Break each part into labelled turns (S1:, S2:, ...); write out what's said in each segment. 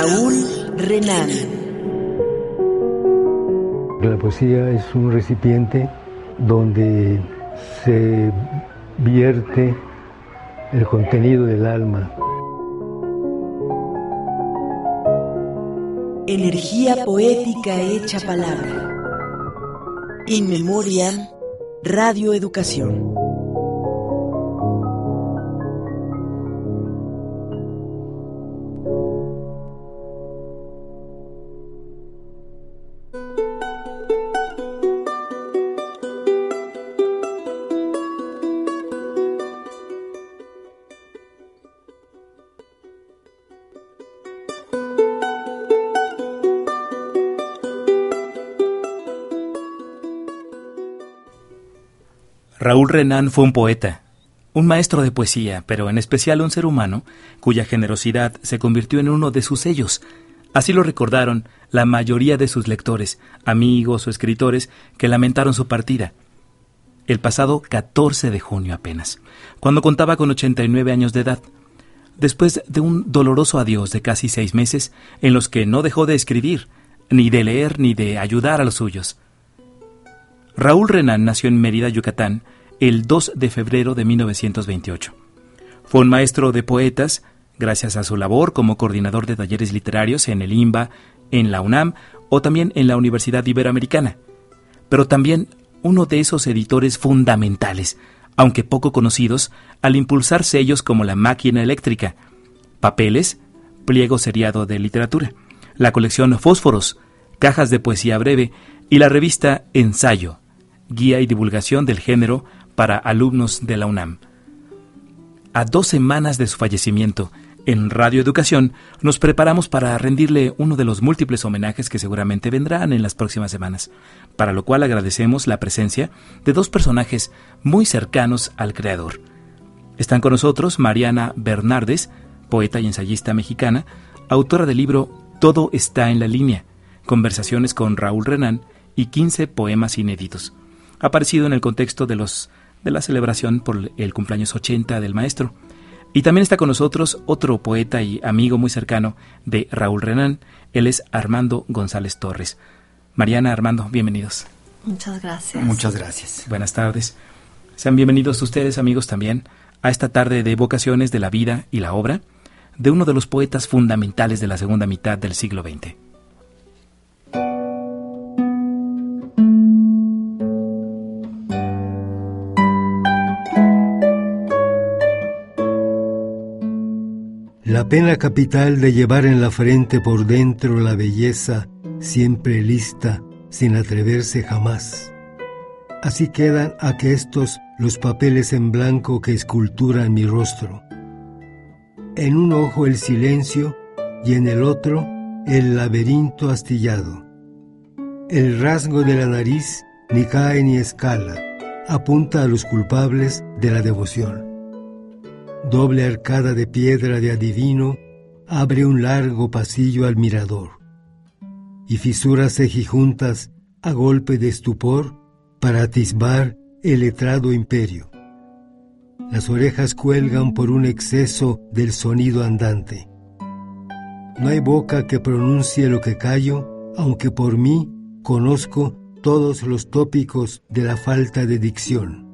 S1: Raúl Renan.
S2: La poesía es un recipiente donde se vierte el contenido del alma.
S1: Energía poética hecha palabra. In Memoriam, Radio Educación.
S3: Raúl Renan fue un poeta, un maestro de poesía, pero en especial un ser humano cuya generosidad se convirtió en uno de sus sellos. Así lo recordaron la mayoría de sus lectores, amigos o escritores que lamentaron su partida. El pasado 14 de junio apenas, cuando contaba con 89 años de edad, después de un doloroso adiós de casi seis meses en los que no dejó de escribir, ni de leer ni de ayudar a los suyos. Raúl Renan nació en Mérida, Yucatán, el 2 de febrero de 1928. Fue un maestro de poetas, gracias a su labor como coordinador de talleres literarios en el IMBA, en la UNAM o también en la Universidad Iberoamericana, pero también uno de esos editores fundamentales, aunque poco conocidos, al impulsar sellos como La Máquina Eléctrica, Papeles, Pliego Seriado de Literatura, la colección Fósforos, Cajas de Poesía Breve y la revista Ensayo, Guía y Divulgación del Género para alumnos de la UNAM. A dos semanas de su fallecimiento, en Radio Educación nos preparamos para rendirle uno de los múltiples homenajes que seguramente vendrán en las próximas semanas, para lo cual agradecemos la presencia de dos personajes muy cercanos al creador. Están con nosotros Mariana Bernardes, poeta y ensayista mexicana, autora del libro Todo está en la línea, conversaciones con Raúl Renan y 15 poemas inéditos. Aparecido en el contexto de los de la celebración por el cumpleaños 80 del maestro. Y también está con nosotros otro poeta y amigo muy cercano de Raúl Renan, él es Armando González Torres. Mariana, Armando, bienvenidos.
S4: Muchas gracias.
S5: Muchas gracias.
S3: Buenas tardes. Sean bienvenidos ustedes, amigos, también a esta tarde de evocaciones de la vida y la obra de uno de los poetas fundamentales de la segunda mitad del siglo XX.
S2: La pena capital de llevar en la frente por dentro la belleza, siempre lista, sin atreverse jamás. Así quedan aquestos los papeles en blanco que esculturan mi rostro. En un ojo el silencio y en el otro el laberinto astillado. El rasgo de la nariz ni cae ni escala, apunta a los culpables de la devoción doble arcada de piedra de adivino, abre un largo pasillo al mirador, y fisuras cejijuntas a golpe de estupor para atisbar el letrado imperio. Las orejas cuelgan por un exceso del sonido andante. No hay boca que pronuncie lo que callo, aunque por mí conozco todos los tópicos de la falta de dicción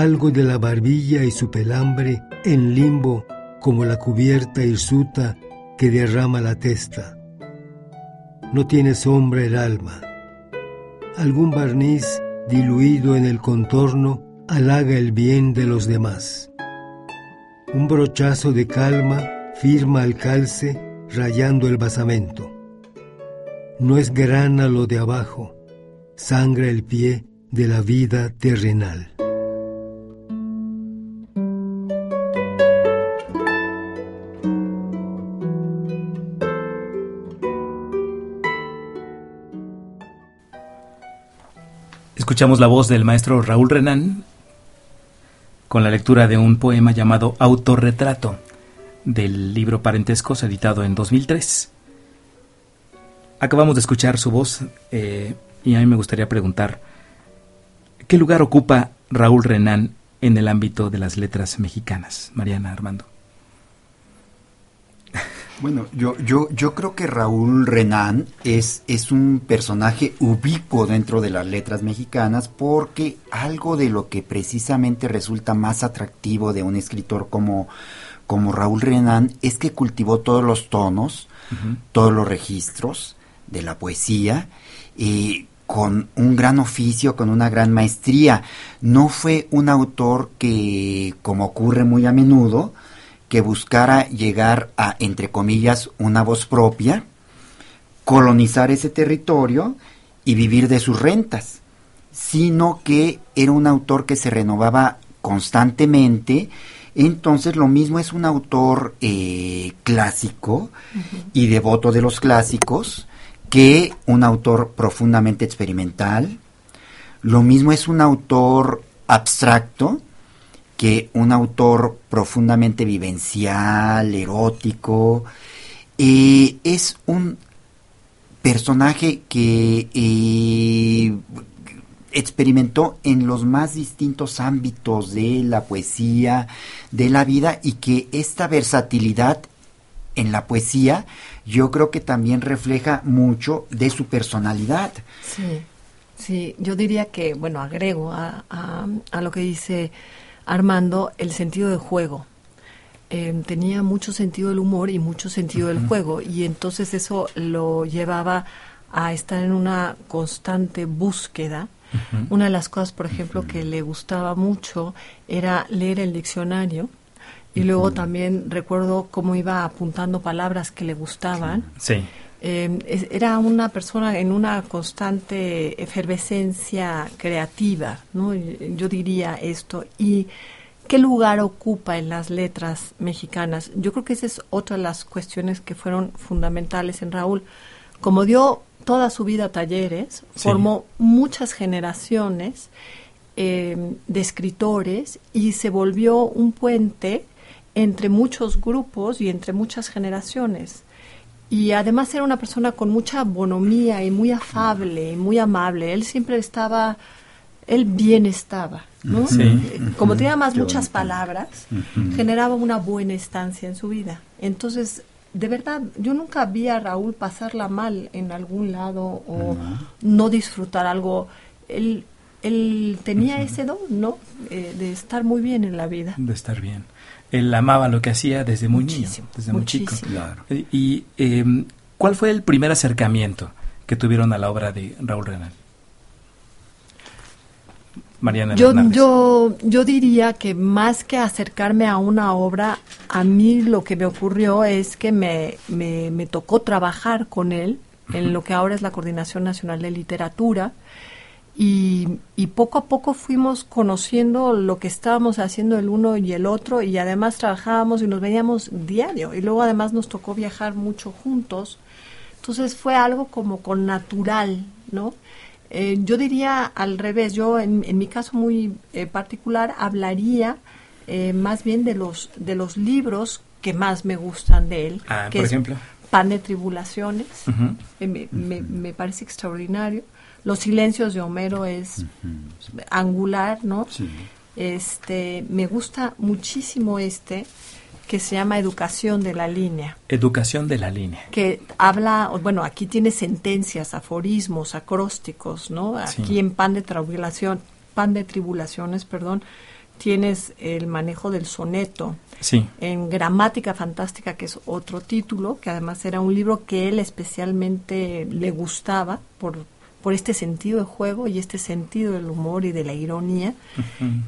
S2: algo de la barbilla y su pelambre en limbo como la cubierta hirsuta que derrama la testa. No tiene sombra el alma. Algún barniz diluido en el contorno halaga el bien de los demás. Un brochazo de calma firma al calce rayando el basamento. No es grana lo de abajo, sangra el pie de la vida terrenal.
S3: Escuchamos la voz del maestro Raúl Renan con la lectura de un poema llamado Autorretrato del libro Parentescos editado en 2003. Acabamos de escuchar su voz eh, y a mí me gustaría preguntar, ¿qué lugar ocupa Raúl Renan en el ámbito de las letras mexicanas? Mariana Armando.
S4: Bueno, yo, yo, yo creo que Raúl Renan es, es un personaje ubicuo dentro de las letras mexicanas porque algo de lo que precisamente resulta más atractivo de un escritor como, como Raúl Renan es que cultivó todos los tonos, todos los registros de la poesía y con un gran oficio, con una gran maestría. No fue un autor que, como ocurre muy a menudo, que buscara llegar a, entre comillas, una voz propia, colonizar ese territorio y vivir de sus rentas, sino que era un autor que se renovaba constantemente, entonces lo mismo es un autor eh, clásico y devoto de los clásicos que un autor profundamente experimental, lo mismo es un autor abstracto, que un autor profundamente vivencial, erótico, eh, es un personaje que eh, experimentó en los más distintos ámbitos de la poesía, de la vida, y que esta versatilidad en la poesía yo creo que también refleja mucho de su personalidad.
S5: Sí, sí, yo diría que, bueno, agrego a, a lo que dice Armando el sentido del juego. Em, tenía mucho sentido del humor y mucho sentido del juego y entonces eso lo llevaba a estar en una constante búsqueda. Una de las cosas, por ejemplo, que le gustaba mucho era leer el diccionario y luego también recuerdo cómo iba apuntando palabras que le gustaban.
S3: Sí.
S5: Em, era una persona en una constante efervescencia creativa, ¿no? Yo diría esto. ¿Y qué lugar ocupa en las letras mexicanas? Yo creo que esa es otra de las cuestiones que fueron fundamentales en Raúl. Como dio toda su vida talleres, formó muchas generaciones em, de escritores y se volvió un puente entre muchos grupos y entre muchas generaciones y además era una persona con mucha bonomía y muy afable y muy amable. Él siempre estaba, él bien estaba, ¿no? Eh, como tenía más muchas palabras, generaba una buena estancia en su vida. Entonces, de verdad, yo nunca vi a Raúl pasarla mal en algún lado o no disfrutar algo. Él, él tenía ese don, ¿no? Eh, de estar muy bien en la vida.
S3: De estar bien él amaba lo que hacía desde muy niño, desde muy chico. ¿Y em, cuál fue el primer acercamiento que tuvieron a la obra de Raúl Renal? Mariana
S5: yo, yo, yo diría que más que acercarme a una obra, a mí lo que me ocurrió es que me, me, me tocó trabajar con él en lo que ahora es la Coordinación Nacional de Literatura y, y, poco a poco fuimos conociendo lo que estábamos haciendo el uno y el otro y además trabajábamos y nos veíamos diario y luego además nos tocó viajar mucho juntos. Entonces fue algo como con natural, ¿no? Eh, yo diría al revés, yo en, en mi caso muy eh, particular hablaría eh, más bien de los, de los libros que más me gustan de él.
S3: Ah, por ejemplo.
S5: Pan de Tribulaciones, me, me, me parece extraordinario. Los silencios de Homero es angular, ¿no? Este, me gusta muchísimo este que se llama Educación de la Línea.
S3: Educación de la Línea.
S5: Que habla, bueno, aquí tiene sentencias, aforismos, acrósticos, ¿no? Aquí en Pan de Tribulación, Pan de Tribulaciones, perdón, tienes el manejo del soneto.
S3: Sí.
S5: En Gramática Fantástica, que es otro título, que además era un libro que él especialmente le gustaba por por este sentido de juego y este sentido del humor y de la ironía,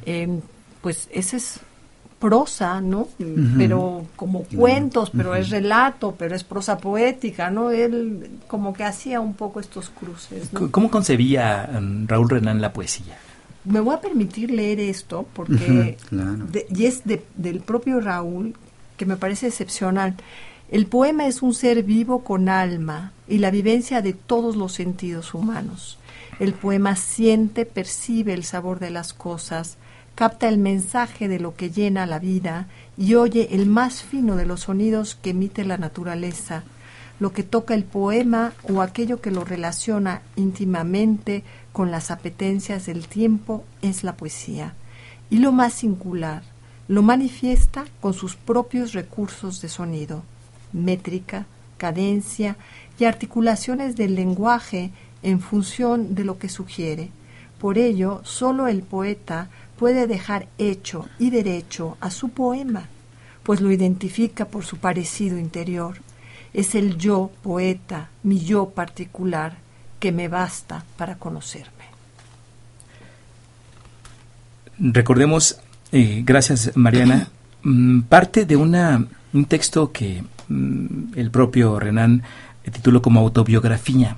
S5: em, pues ese es prosa, ¿no? Pero como cuentos, pero es relato, pero es prosa poética, ¿no? Él como que hacía un poco estos cruces.
S3: ¿Cómo concebía um, Raúl Renan la poesía?
S5: Me voy a permitir leer esto porque y es del propio Raúl que me parece excepcional. El poema es un ser vivo con alma y la vivencia de todos los sentidos humanos. El poema siente, percibe el sabor de las cosas, capta el mensaje de lo que llena la vida y oye el más fino de los sonidos que emite la naturaleza, lo que toca el poema o aquello que lo relaciona íntimamente con las apetencias del tiempo es la poesía. Y lo más singular, lo manifiesta con sus propios recursos de sonido métrica, cadencia y articulaciones del lenguaje en función de lo que sugiere. Por ello, solo el poeta puede dejar hecho y derecho a su poema, pues lo identifica por su parecido interior. Es el yo poeta, mi yo particular, que me basta para conocerme.
S3: Recordemos, eh, gracias Mariana, mm, parte de un texto que el propio Renan tituló como autobiografía.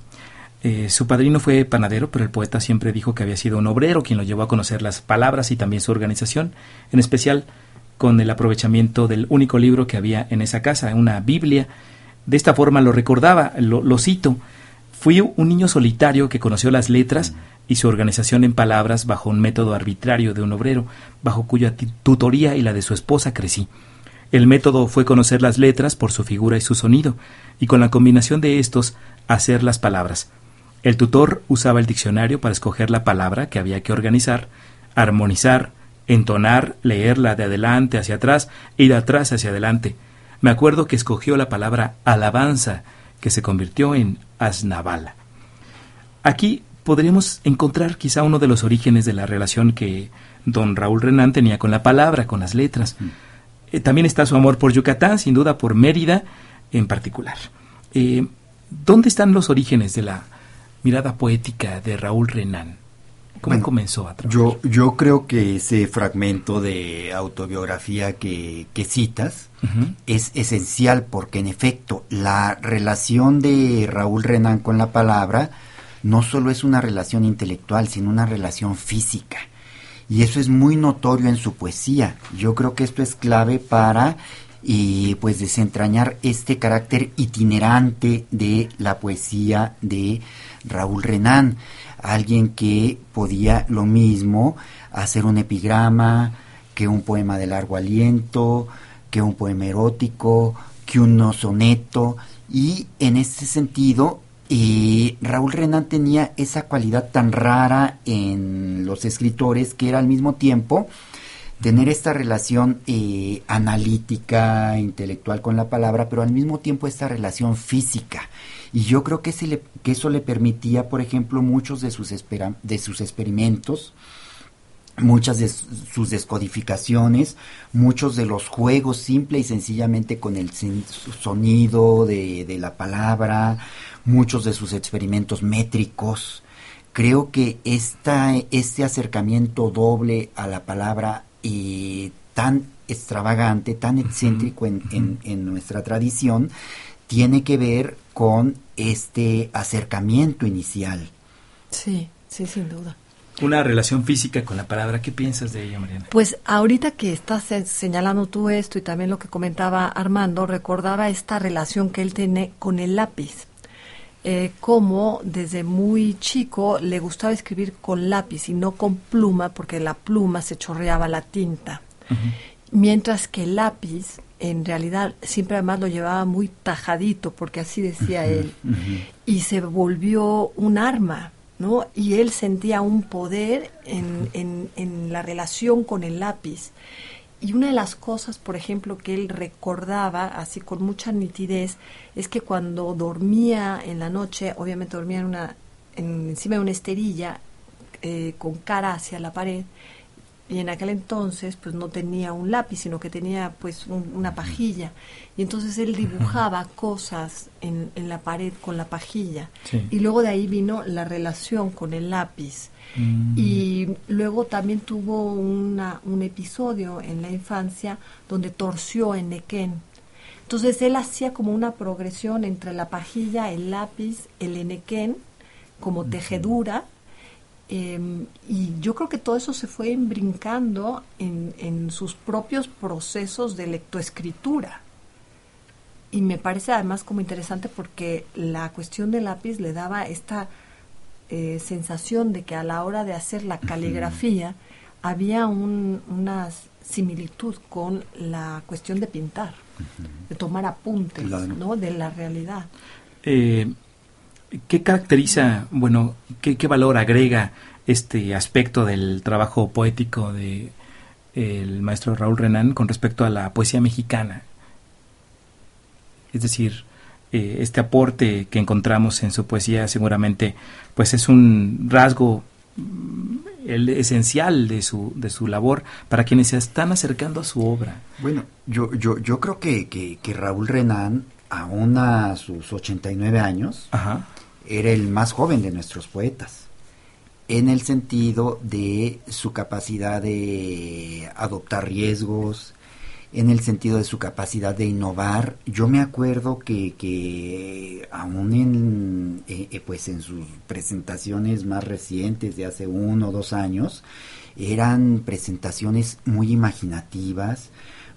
S3: Eh, su padrino fue panadero, pero el poeta siempre dijo que había sido un obrero quien lo llevó a conocer las palabras y también su organización, en especial con el aprovechamiento del único libro que había en esa casa, una Biblia. De esta forma lo recordaba, lo, lo cito, Fui un niño solitario que conoció las letras y su organización en palabras bajo un método arbitrario de un obrero, bajo cuya tutoría y la de su esposa crecí. El método fue conocer las letras por su figura y su sonido, y con la combinación de estos hacer las palabras. El tutor usaba el diccionario para escoger la palabra que había que organizar, armonizar, entonar, leerla de adelante hacia atrás y de atrás hacia adelante. Me acuerdo que escogió la palabra alabanza, que se convirtió en Asnavala. Aquí podríamos encontrar quizá uno de los orígenes de la relación que don Raúl Renán tenía con la palabra, con las letras. Mm. Eh, también está su amor por Yucatán, sin duda por Mérida en particular. Eh, ¿Dónde están los orígenes de la mirada poética de Raúl Renán? ¿Cómo comenzó a trabajar?
S4: Yo, yo creo que ese fragmento de autobiografía que, que citas es esencial porque en efecto la relación de Raúl Renan con la palabra no solo es una relación intelectual, sino una relación física. Y eso es muy notorio en su poesía. Yo creo que esto es clave para y pues desentrañar este carácter itinerante de la poesía de Raúl Renan alguien que podía lo mismo hacer un epigrama, que un poema de largo aliento, que un poema erótico, que un soneto, y en ese sentido eh, Raúl Renan tenía esa cualidad tan rara en los escritores que era al mismo tiempo tener esta relación eh, analítica, intelectual con la palabra, pero al mismo tiempo esta relación física. Y yo creo que, que eso le permitía, por ejemplo, muchos de sus, de sus experimentos, muchas de sus descodificaciones, muchos de los juegos simple y sencillamente con el sonido de la palabra, muchos de sus experimentos métricos. Creo que esta, este acercamiento doble a la palabra y tan extravagante, tan excéntrico en, en nuestra tradición, tiene que ver con este acercamiento inicial.
S5: Sí, sí, sin duda.
S3: Una relación física con la palabra. ¿Qué piensas de ella, Mariana?
S5: Pues ahorita que estás señalando tú esto y también lo que comentaba Armando, recordaba esta relación que él tiene con el lápiz. Eh, como desde muy chico le gustaba escribir con lápiz y no con pluma, porque la pluma se chorreaba la tinta. Mientras que el lápiz en realidad siempre además lo llevaba muy tajadito, porque así decía él, y se volvió un arma, ¿no? Y él sentía un poder en, en, en, la relación con el lápiz. Y una de las cosas, por ejemplo, que él recordaba así con mucha nitidez, es que cuando dormía en la noche, obviamente dormía en una, encima de una esterilla, eh, con cara hacia la pared, y en aquel entonces pues no tenía un lápiz sino que tenía pues una pajilla. Y entonces él dibujaba cosas en, en la pared con la pajilla. Y luego de ahí vino la relación con el lápiz mm. y luego también tuvo una, un episodio en la infancia donde torció en Nequén entonces él hacía como una progresión entre la pajilla el lápiz el enequén como tejedura Em, y yo creo que todo eso se fue brincando en, en sus propios procesos de lectoescritura. Y me parece además como interesante porque la cuestión del lápiz le daba esta eh, sensación de que a la hora de hacer la caligrafía había una similitud con la cuestión de pintar, de tomar apuntes ¿no? de la realidad.
S3: Eh, ¿Qué caracteriza, bueno, qué, valor agrega este aspecto del trabajo poético de el maestro Raúl Renán con respecto a la poesía mexicana? Es decir, eh, este aporte que encontramos en su poesía seguramente pues es un rasgo mm, el esencial de su, de su labor para quienes se están acercando a su obra.
S4: Bueno, yo, yo, yo creo que, que, Raúl Renán, aún a sus 89 años, era el más joven de nuestros poetas, en el sentido de su capacidad de adoptar riesgos, en el sentido de su capacidad de innovar. Yo me acuerdo que, que aún en, eh, eh, pues en sus presentaciones más recientes de hace uno o dos años, eran presentaciones muy imaginativas,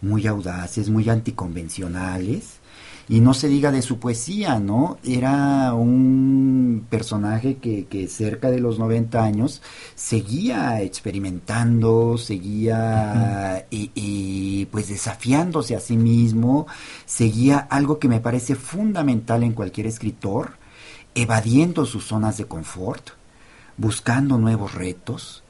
S4: muy audaces, muy anticonvencionales y no se diga de su poesía, ¿no? Era un personaje que, que cerca de los 90 años seguía experimentando, seguía y, pues desafiándose a sí mismo, seguía algo que me parece fundamental en cualquier escritor, evadiendo sus zonas de confort, buscando nuevos retos,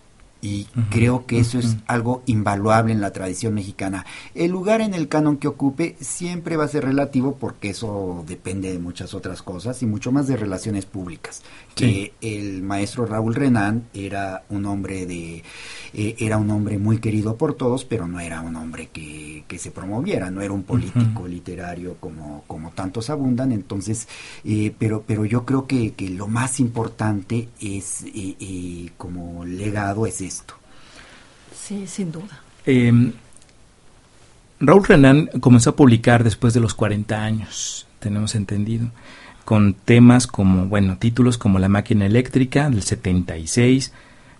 S4: y creo que eso es algo invaluable en la tradición mexicana. El lugar en el canon que ocupe siempre va a ser relativo porque eso depende de muchas otras cosas y mucho más de relaciones públicas. Que el maestro Raúl Renán era un hombre de eh, era un hombre muy querido por todos, pero no era un hombre que, que se promoviera, no era un político literario como, como tantos abundan, entonces, eh, pero, pero yo creo que, que lo más importante es eh, como legado es esto.
S5: Sí, sin duda.
S3: Em, Raúl Renan comenzó a publicar después de los 40 años, tenemos entendido, con temas como, bueno, títulos como La máquina eléctrica del 76,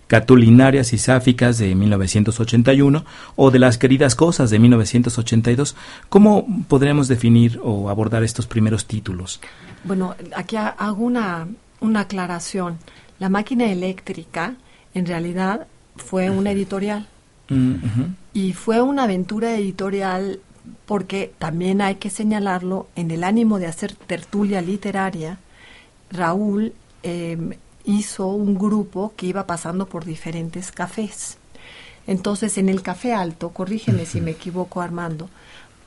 S3: Catulinarias y Sáficas de 1981 o de Las queridas cosas de 1982. ¿Cómo podríamos definir o abordar estos primeros títulos?
S5: Bueno, aquí hago una, una aclaración. La máquina eléctrica en realidad fue una editorial. Mm, y fue una aventura editorial porque también hay que señalarlo, en el ánimo de hacer tertulia literaria, Raúl em, hizo un grupo que iba pasando por diferentes cafés. Entonces, en el Café Alto, corrígeme si me equivoco Armando,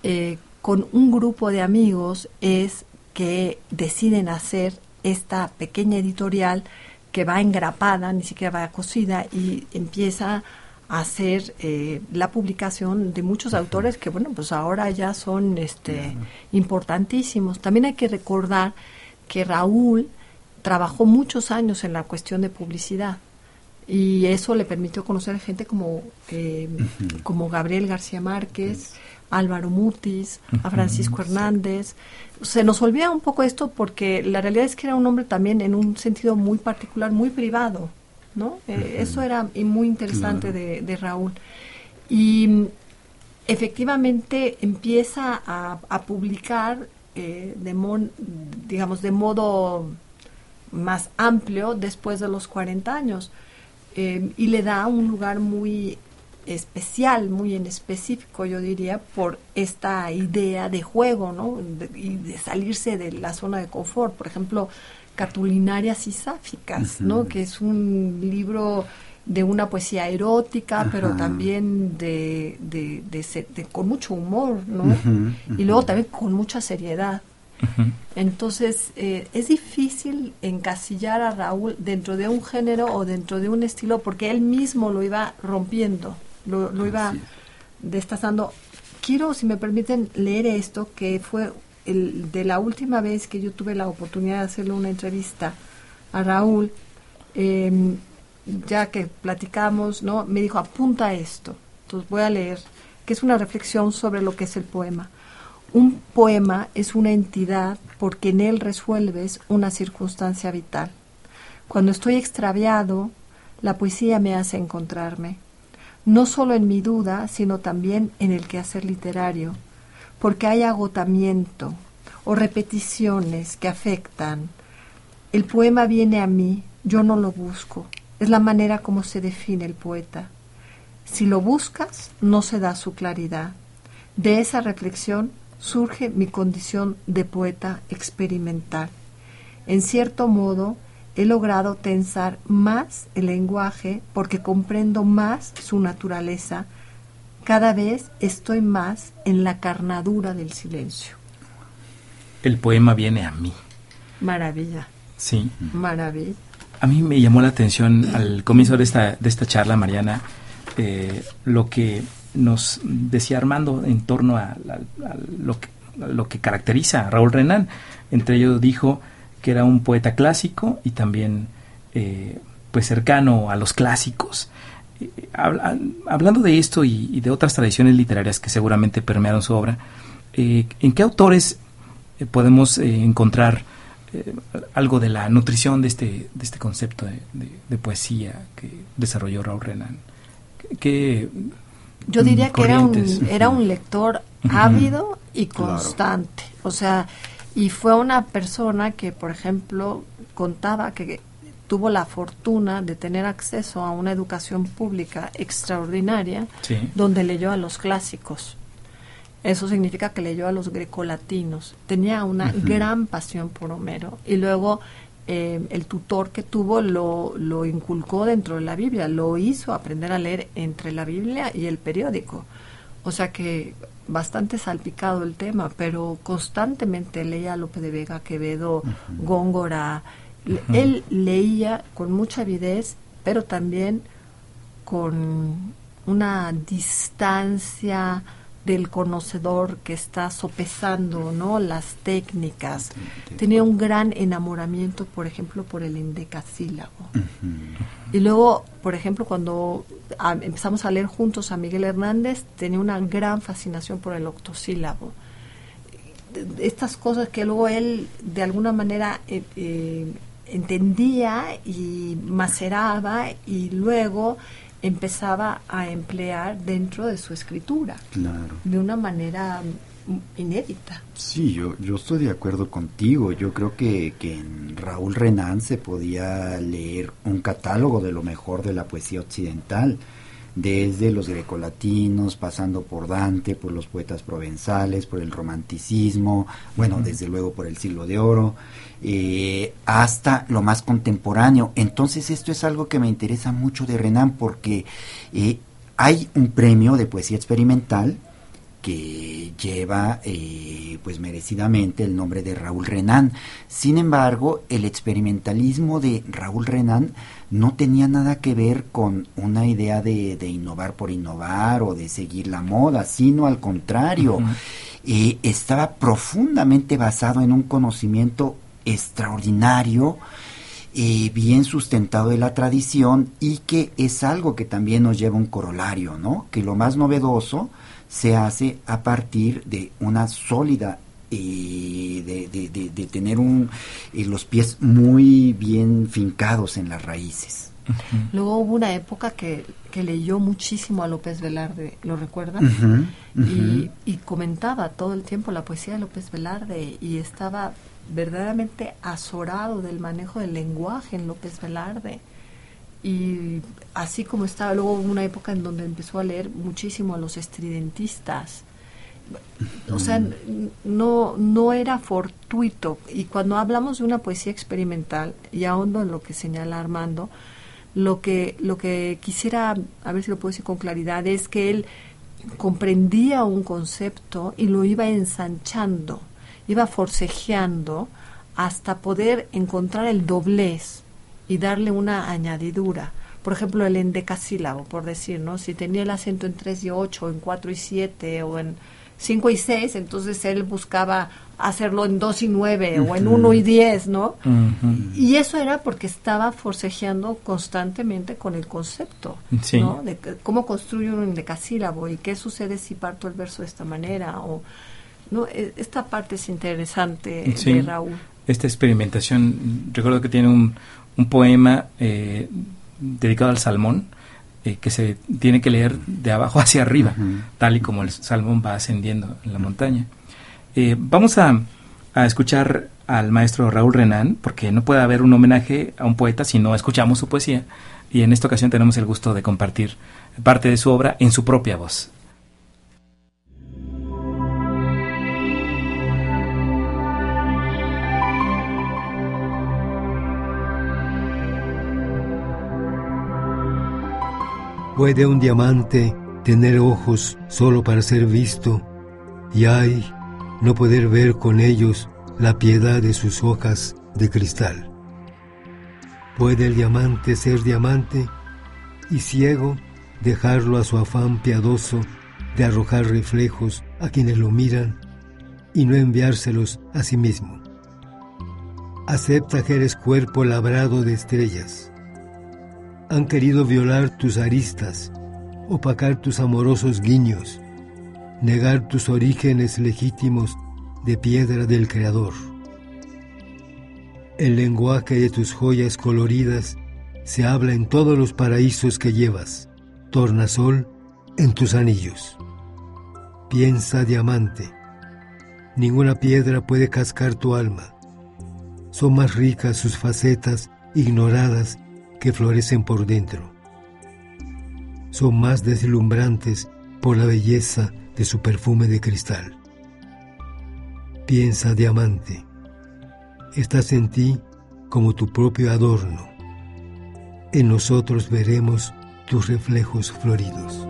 S5: eh, con un grupo de amigos es que deciden hacer esta pequeña editorial que va engrapada, ni siquiera va cocida y empieza a hacer eh, la publicación de muchos autores que bueno pues ahora ya son este importantísimos. También hay que recordar que Raúl trabajó muchos años en la cuestión de publicidad y eso le permitió conocer gente como eh, como Gabriel García Márquez Álvaro Mutis, a Francisco Hernández. Se nos olvida un poco esto porque la realidad es que era un hombre también en un sentido muy particular, muy privado, ¿no? Eh, eso era muy interesante de, Raúl. Y efectivamente empieza a, publicar eh, de digamos de modo más amplio después de los 40 años eh, y le da un lugar muy especial, muy en específico, yo diría, por esta idea de juego, ¿no? y de salirse de la zona de confort. Por ejemplo, Catulinarias y Sáficas, ¿no? Que es un libro de una poesía erótica, pero también de, de, con mucho humor, ¿no? Y luego también con mucha seriedad. Entonces, eh, es difícil encasillar a Raúl dentro de un género o dentro de un estilo porque él mismo lo iba rompiendo lo, iba destazando. Quiero, si me permiten, leer esto, que fue el, de la última vez que yo tuve la oportunidad de hacerle una entrevista a Raúl, em, ya que platicamos, ¿no? Me dijo, apunta esto. Entonces voy a leer, que es una reflexión sobre lo que es el poema. Un poema es una entidad porque en él resuelves una circunstancia vital. Cuando estoy extraviado, la poesía me hace encontrarme no solo en mi duda, sino también en el quehacer literario, porque hay agotamiento o repeticiones que afectan. El poema viene a mí, yo no lo busco, es la manera como se define el poeta. Si lo buscas, no se da su claridad. De esa reflexión surge mi condición de poeta experimental. En cierto modo, he logrado tensar más el lenguaje porque comprendo más su naturaleza. Cada vez estoy más en la carnadura del silencio.
S3: el poema viene a mí.
S5: Maravilla.
S3: Sí.
S5: Maravilla.
S3: A mí me llamó la atención al comienzo de esta, de esta charla, Mariana, eh, lo que nos decía Armando en torno a, lo, que, lo, que, caracteriza a Raúl Renán. Entre ellos dijo que era un poeta clásico y también eh, pues cercano a los clásicos. Eh, hablando de esto y, de otras tradiciones literarias que seguramente permearon su obra, ¿en qué autores podemos encontrar algo de la nutrición de este, de este concepto de, poesía que desarrolló Raúl Renan. Que,
S5: Yo diría que era un, era un lector ávido y constante. O sea, y fue una persona que, por ejemplo, contaba que tuvo la fortuna de tener acceso a una educación pública extraordinaria, donde leyó a los clásicos. Eso significa que leyó a los grecolatinos. Tenía una gran pasión por Homero. Y luego eh, el tutor que tuvo lo, lo inculcó dentro de la Biblia, lo hizo aprender a leer entre la Biblia y el periódico. O sea que bastante salpicado el tema, pero constantemente leía a Lope de Vega, Quevedo, Góngora. Él leía con mucha avidez, pero también con una distancia del conocedor que está sopesando no las técnicas. Tenía un gran enamoramiento por ejemplo por el endecasílabo. Y luego por ejemplo cuando empezamos a leer juntos a Miguel Hernández tenía una gran fascinación por el octosílabo. Estas cosas que luego él de alguna manera eh, eh, entendía y maceraba y luego empezaba a emplear dentro de su escritura.
S4: Claro.
S5: De una manera inédita.
S4: Sí, yo, yo estoy de acuerdo contigo. Yo creo que, que en Raúl Renan se podía leer un catálogo de lo mejor de la poesía occidental, desde los grecolatinos, pasando por Dante, por los poetas provenzales, por el romanticismo, bueno, desde luego por el siglo de oro. Eh, hasta lo más contemporáneo. Entonces esto es algo que me interesa mucho de Renan porque eh, hay un premio de poesía experimental que lleva eh, pues merecidamente el nombre de Raúl Renan. Sin embargo, el experimentalismo de Raúl Renan no tenía nada que ver con una idea de, innovar por innovar o de seguir la moda, sino al contrario, estaba profundamente basado en un conocimiento extraordinario, eh, bien sustentado de la tradición y que es algo que también nos lleva un corolario, ¿no? Que lo más novedoso se hace a partir de una sólida eh, de, tener un, eh, los pies muy bien fincados en las raíces.
S5: Luego hubo una época que, que, leyó muchísimo a López Velarde, ¿lo recuerdan? Y, y, comentaba todo el tiempo la poesía de López Velarde y estaba verdaderamente azorado del manejo del lenguaje en López Velarde. Y así como estaba, luego hubo una época en donde empezó a leer muchísimo a los estridentistas. O sea, no, no era fortuito. Y cuando hablamos de una poesía experimental, y ahondo en lo que señala Armando, lo que, lo que quisiera, a ver si lo puedo decir con claridad, es que él comprendía un concepto y lo iba ensanchando iba forcejeando hasta poder encontrar el doblez y darle una añadidura. Por ejemplo, el endecasílabo, por decir, ¿no? Si tenía el acento en 3 y 8, o en 4 y 7, o en 5 y 6, entonces él buscaba hacerlo en 2 y 9, o en 1 y 10, ¿no? Y eso era porque estaba forcejeando constantemente con el concepto, ¿no? De cómo construyo un endecasílabo y qué sucede si parto el verso de esta manera, o no, e, esta parte es interesante de Raúl.
S3: Esta experimentación, recuerdo que tiene un, un poema eh, dedicado al salmón, eh, que se tiene que leer de abajo hacia arriba, tal y como el salmón va ascendiendo en la montaña. Eh, vamos a, a, escuchar al maestro Raúl Renan, porque no puede haber un homenaje a un poeta si no escuchamos su poesía, y en esta ocasión tenemos el gusto de compartir parte de su obra en su propia voz.
S2: ¿Puede un diamante tener ojos solo para ser visto y ay, no poder ver con ellos la piedad de sus hojas de cristal. ¿Puede el diamante ser diamante y ciego dejarlo a su afán piadoso de arrojar reflejos a quienes lo miran y no enviárselos a sí mismo? Acepta que eres cuerpo labrado de estrellas. Han querido violar tus aristas, opacar tus amorosos guiños, negar tus orígenes legítimos de piedra del Creador. El lenguaje de tus joyas coloridas se habla en todos los paraísos que llevas, tornasol en tus anillos. Piensa diamante, ninguna piedra puede cascar tu alma. Son más ricas sus facetas ignoradas que florecen por dentro. Son más deslumbrantes por la belleza de su perfume de cristal. Piensa, diamante, estás en ti como tu propio adorno. En nosotros veremos tus reflejos floridos.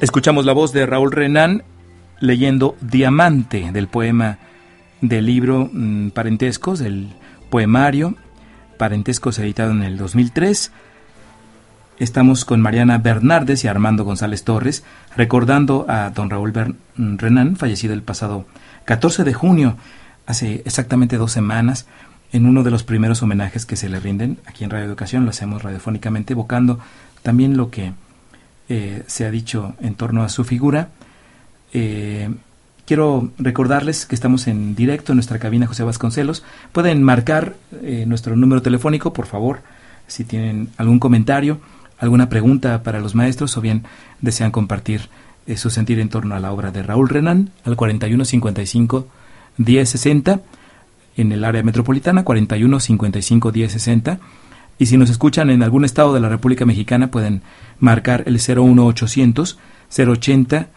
S3: Escuchamos la voz de Raúl Renán leyendo Diamante del poema del libro mm, Parentescos, del poemario Parentescos editado en el 2003. Estamos con Mariana Bernardes y Armando González Torres recordando a don Raúl mm, Renan, fallecido el pasado 14 de junio, hace exactamente dos semanas, en uno de los primeros homenajes que se le rinden aquí en Radio Educación, lo hacemos radiofónicamente, evocando también lo que eh, se ha dicho en torno a su figura. Eh, Quiero recordarles que estamos en directo en nuestra cabina José Vasconcelos. Pueden marcar eh, nuestro número telefónico, por favor, si tienen algún comentario, alguna pregunta para los maestros o bien desean compartir su sentir en torno a la obra de Raúl Renan al 4155 1060 en el área metropolitana 4155 1060 y si nos escuchan en algún estado de la República Mexicana pueden marcar el 01800 080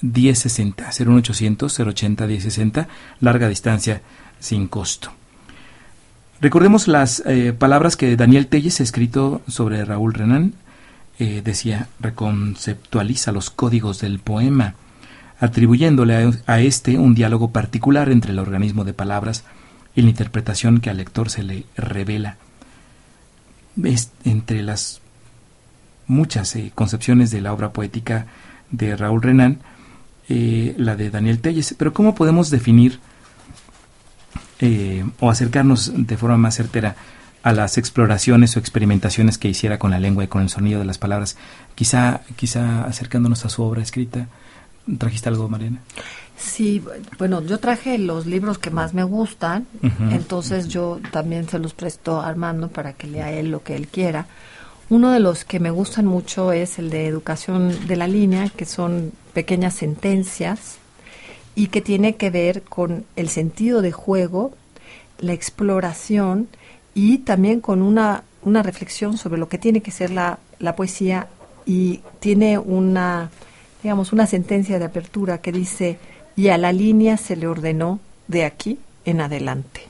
S3: 1060, 01800 080 1060, larga distancia sin costo. Recordemos las eh, palabras que Daniel Telles ha escrito sobre Raúl Renan. Eh, decía, reconceptualiza los códigos del poema, atribuyéndole a, a, este un diálogo particular entre el organismo de palabras y la interpretación que al lector se le revela. Es entre las muchas eh, concepciones de la obra poética de Raúl Renan, eh, la de Daniel Telles. Pero ¿cómo podemos definir eh, o acercarnos de forma más certera a las exploraciones o experimentaciones que hiciera con la lengua y con el sonido de las palabras? Quizá, quizá acercándonos a su obra escrita. ¿Trajiste algo, Mariana?
S5: Sí, bueno, yo traje los libros que más me gustan, entonces yo también se los presto a Armando para que lea él lo que él quiera. Uno de los que me gustan mucho es el de educación de la línea, que son pequeñas sentencias y que tiene que ver con el sentido de juego, la exploración y también con una, una reflexión sobre lo que tiene que ser la, la poesía y tiene una, digamos, una sentencia de apertura que dice, y a la línea se le ordenó de aquí en adelante.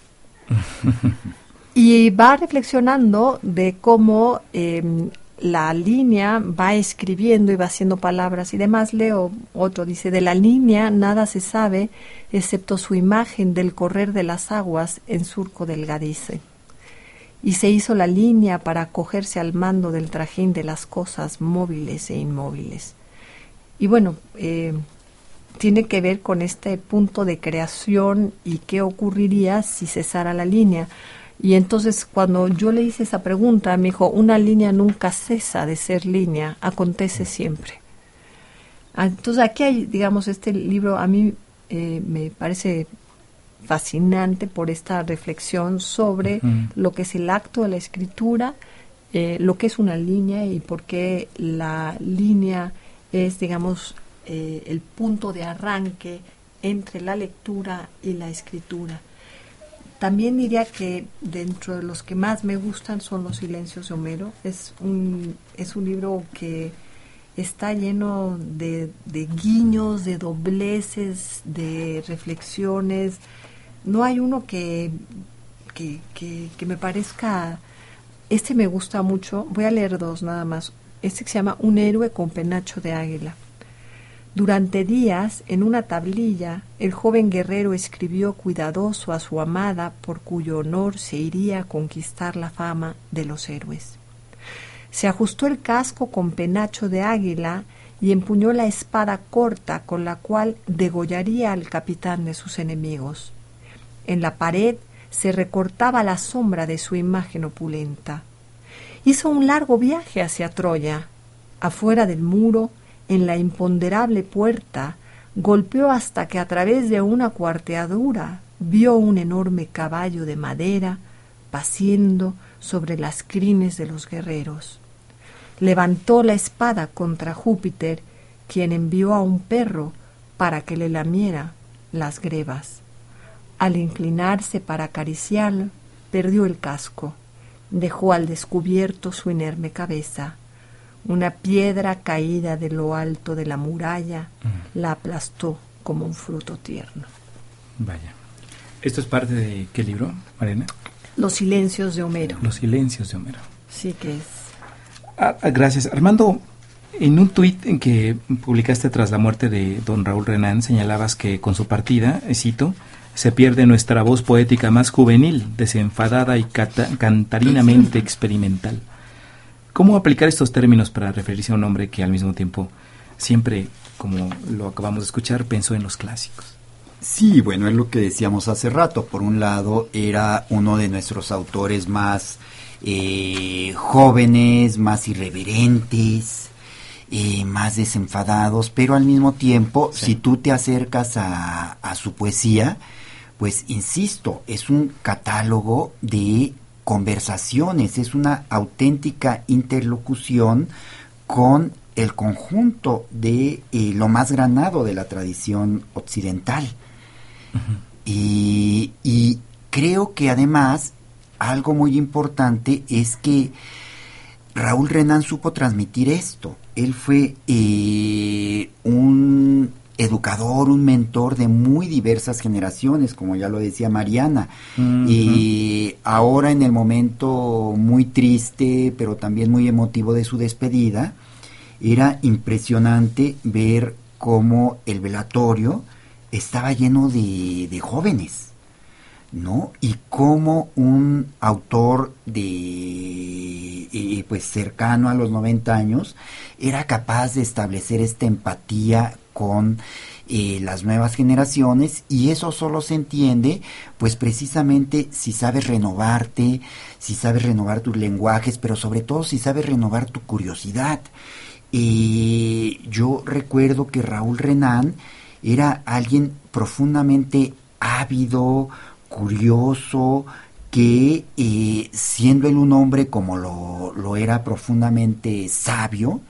S5: y va reflexionando de cómo em, la línea va escribiendo y va haciendo palabras y demás. Leo otro, dice, de la línea nada se sabe excepto su imagen del correr de las aguas en surco delgadice. Y se hizo la línea para acogerse al mando del trajín de las cosas móviles e inmóviles. Y bueno, eh, tiene que ver con este punto de creación y qué ocurriría si cesara la línea y entonces cuando yo le hice esa pregunta, me dijo, una línea nunca cesa de ser línea, acontece siempre. Ah, entonces aquí hay, digamos, este libro a mí eh, me parece fascinante por esta reflexión sobre lo que es el acto de la escritura, eh, lo que es una línea y por qué la línea es, digamos, eh, el punto de arranque entre la lectura y la escritura. También diría que dentro de los que más me gustan son Los Silencios de Homero. Es un, es un libro que está lleno de, guiños, de dobleces, de reflexiones. No hay uno que, que, me parezca este me gusta mucho. Voy a leer dos nada más. Este se llama Un héroe con penacho de águila. Durante días, en una tablilla, el joven guerrero escribió cuidadoso a su amada por cuyo honor se iría a conquistar la fama de los héroes. Se ajustó el casco con penacho de águila y empuñó la espada corta con la cual degollaría al capitán de sus enemigos. En la pared se recortaba la sombra de su imagen opulenta. Hizo un largo viaje hacia Troya. Afuera del muro, en la imponderable puerta, golpeó hasta que a través de una cuarteadura vio un enorme caballo de madera paciendo sobre las crines de los guerreros. Levantó la espada contra Júpiter, quien envió a un perro para que le lamiera las grebas. Al inclinarse para acariciarlo, perdió el casco, dejó al descubierto su inerme cabeza. Una piedra caída de lo alto de la muralla mm. la aplastó como un fruto tierno.
S3: Vaya. ¿Esto es parte de qué libro, Marina?
S5: Los silencios de Homero.
S3: Los silencios de Homero.
S5: Sí que es.
S3: Ah, ah, gracias. Armando, en un tuit en que publicaste tras la muerte de don Raúl Renán, señalabas que con su partida, cito, se pierde nuestra voz poética más juvenil, desenfadada y cantarinamente experimental. ¿Cómo aplicar estos términos para referirse a un hombre que al mismo tiempo siempre, como lo acabamos de escuchar, pensó en los clásicos?
S4: Sí, bueno, es lo que decíamos hace rato. Por un lado, era uno de nuestros autores más eh, jóvenes, más irreverentes, eh, más desenfadados, pero al mismo tiempo, si tú te acercas a, a su poesía, pues insisto, es un catálogo de conversaciones, es una auténtica interlocución con el conjunto de eh, lo más granado de la tradición occidental. y, creo que además algo muy importante es que Raúl Renan supo transmitir esto. Él fue eh, un educador, un mentor de muy diversas generaciones, como ya lo decía Mariana. Y ahora en el momento muy triste, pero también muy emotivo de su despedida, era impresionante ver cómo el velatorio estaba lleno de, de jóvenes. ¿no? Y cómo un autor de eh, pues cercano a los 90 años era capaz de establecer esta empatía con eh, las nuevas generaciones y eso solo se entiende pues precisamente si sabes renovarte, si sabes renovar tus lenguajes, pero sobre todo si sabes renovar tu curiosidad. Eh, yo recuerdo que Raúl Renán era alguien profundamente ávido, curioso, que eh, siendo él un hombre como lo, lo era profundamente sabio,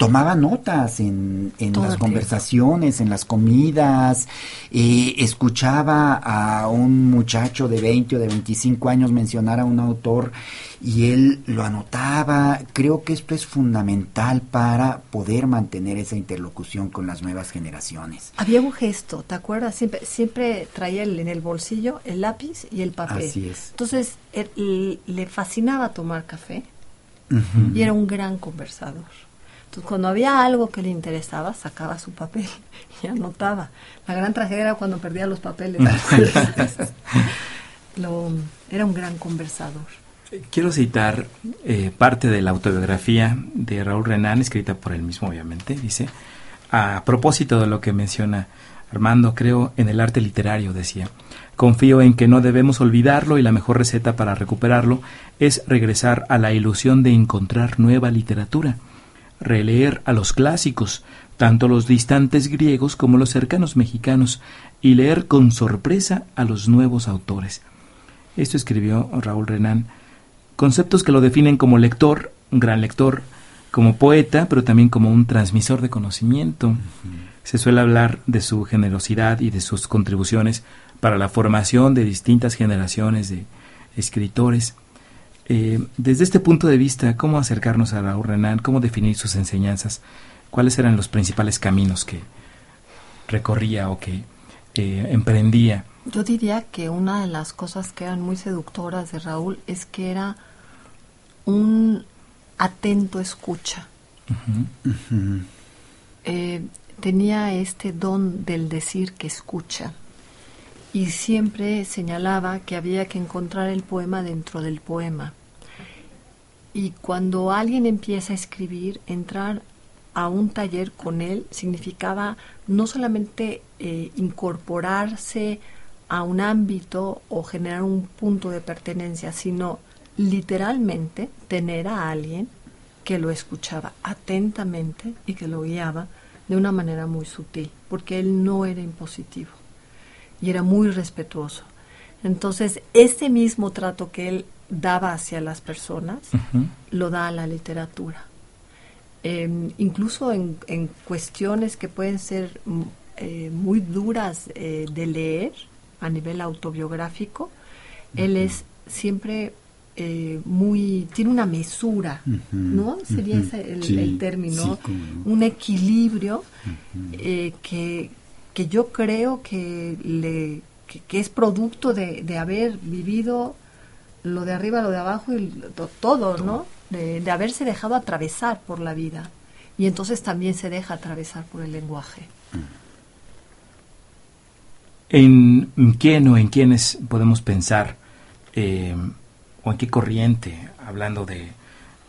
S4: tomaba notas en, en las conversaciones, en las comidas, eh, escuchaba a un muchacho de 20 o de 25 años mencionar a un autor y él lo anotaba. Creo que esto es fundamental para poder mantener esa interlocución con las nuevas generaciones.
S5: Había un gesto, ¿te acuerdas? Siempre, siempre traía en el bolsillo el lápiz y el papel.
S4: Así es.
S5: Entonces, le fascinaba tomar café y era un gran conversador. Entonces, cuando había algo que le interesaba, sacaba su papel y anotaba. La gran tragedia era cuando perdía los papeles. era un gran conversador.
S3: Quiero citar eh, parte de la autobiografía de Raúl Renán, escrita por él mismo, obviamente. Dice, a propósito de lo que menciona Armando, creo en el arte literario, decía. Confío en que no debemos olvidarlo y la mejor receta para recuperarlo es regresar a la ilusión de encontrar nueva literatura releer a los clásicos, tanto los distantes griegos como los cercanos mexicanos, y leer con sorpresa a los nuevos autores. Esto escribió Raúl Renán. Conceptos que lo definen como lector, un gran lector, como poeta, pero también como un transmisor de conocimiento. Se suele hablar de su generosidad y de sus contribuciones para la formación de distintas generaciones de escritores. Eh, desde este punto de vista, ¿cómo acercarnos a Raúl Renan? ¿Cómo definir sus enseñanzas? ¿Cuáles eran los principales caminos que recorría o que eh, emprendía?
S5: Yo diría que una de las cosas que eran muy seductoras de Raúl es que era un atento escucha. Eh, tenía este don del decir que escucha y siempre señalaba que había que encontrar el poema dentro del poema. Y cuando alguien empieza a escribir, entrar a un taller con él significaba no solamente eh, incorporarse a un ámbito o generar un punto de pertenencia, sino literalmente tener a alguien que lo escuchaba atentamente y que lo guiaba de una manera muy sutil, porque él no era impositivo y era muy respetuoso. Entonces, ese mismo trato que él daba hacia las personas, lo da a la literatura. Em, incluso en, cuestiones que pueden ser mm, eh, muy duras eh, de leer a nivel autobiográfico, él es siempre eh, muy, tiene una mesura, ¿no? Sería ese el, término, un equilibrio que, que yo creo que, le, que, es producto de, de, haber vivido lo de arriba, lo de abajo y todo, ¿no? De, de haberse dejado atravesar por la vida. Y entonces también se deja atravesar por el lenguaje.
S3: ¿En quién o en quiénes podemos pensar eh, o en qué corriente, hablando de